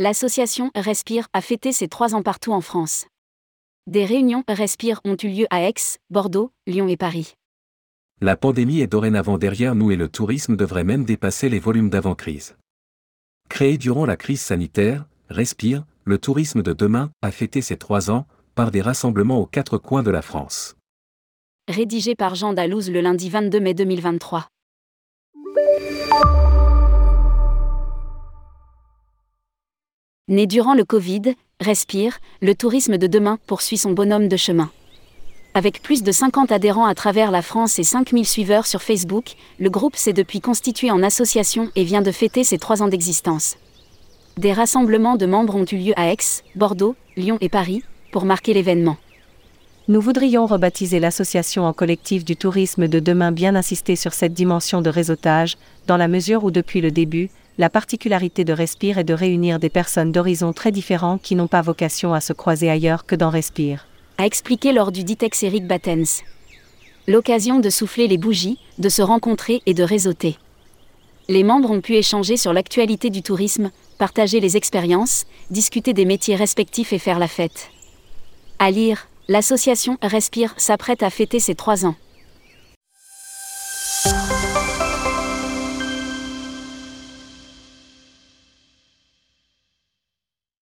L'association Respire a fêté ses trois ans partout en France. Des réunions Respire ont eu lieu à Aix, Bordeaux, Lyon et Paris. La pandémie est dorénavant derrière nous et le tourisme devrait même dépasser les volumes d'avant-crise. Créé durant la crise sanitaire, Respire, le tourisme de demain, a fêté ses trois ans, par des rassemblements aux quatre coins de la France. Rédigé par Jean Dalouse le lundi 22 mai 2023. Né durant le Covid, Respire, le tourisme de demain poursuit son bonhomme de chemin. Avec plus de 50 adhérents à travers la France et 5000 suiveurs sur Facebook, le groupe s'est depuis constitué en association et vient de fêter ses trois ans d'existence. Des rassemblements de membres ont eu lieu à Aix, Bordeaux, Lyon et Paris, pour marquer l'événement. Nous voudrions rebaptiser l'association en collectif du tourisme de demain bien insister sur cette dimension de réseautage, dans la mesure où depuis le début, la particularité de Respire est de réunir des personnes d'horizons très différents qui n'ont pas vocation à se croiser ailleurs que dans Respire. A expliqué lors du Ditex Eric Battens. L'occasion de souffler les bougies, de se rencontrer et de réseauter. Les membres ont pu échanger sur l'actualité du tourisme, partager les expériences, discuter des métiers respectifs et faire la fête. À lire, l'association Respire s'apprête à fêter ses trois ans.